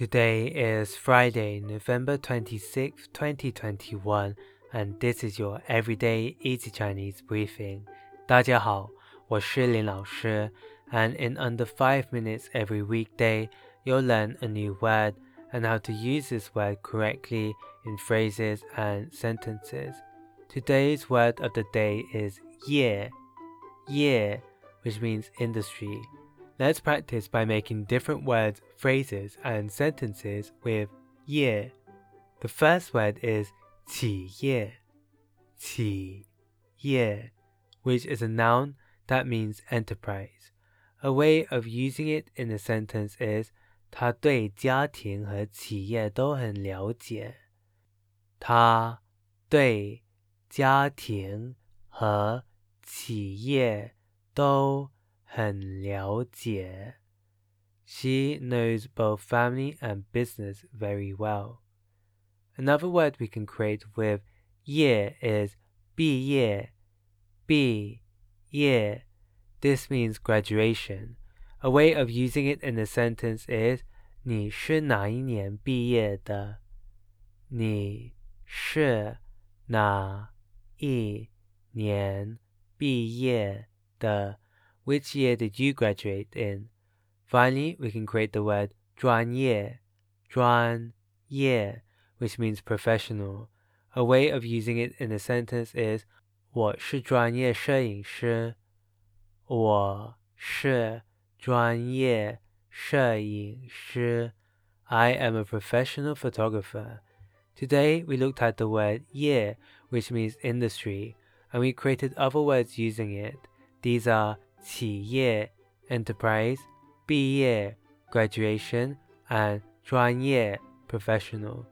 Today is Friday, November 26, 2021, and this is your everyday easy Chinese briefing. 大家好，我是林老师, and in under 5 minutes every weekday, you'll learn a new word and how to use this word correctly in phrases and sentences. Today's word of the day is 业, 业, which means industry. Let's practice by making different words, phrases, and sentences with "业." The first word is 企业,企业, which is a noun that means enterprise. A way of using it in a sentence is 他对家庭和企业都很了解。他对家庭和企业都很了解。She knows both family and business very well. Another word we can create with 业 is 毕业,毕业. This means graduation. A way of using it in a sentence is 你是哪一年毕业的？你是哪一年毕业的？which year did you graduate in? Finally, we can create the word 专业,专业, which means professional. A way of using it in a sentence is 我是专业摄影师。我是专业摄影师。I am a professional photographer. Today we looked at the word "业", which means industry, and we created other words using it. These are 企业 enterprise, 毕业 graduation, and 专业 professional.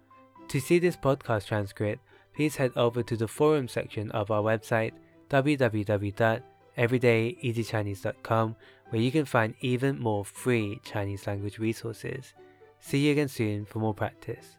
To see this podcast transcript, please head over to the forum section of our website www.everydayeasychinese.com where you can find even more free Chinese language resources. See you again soon for more practice.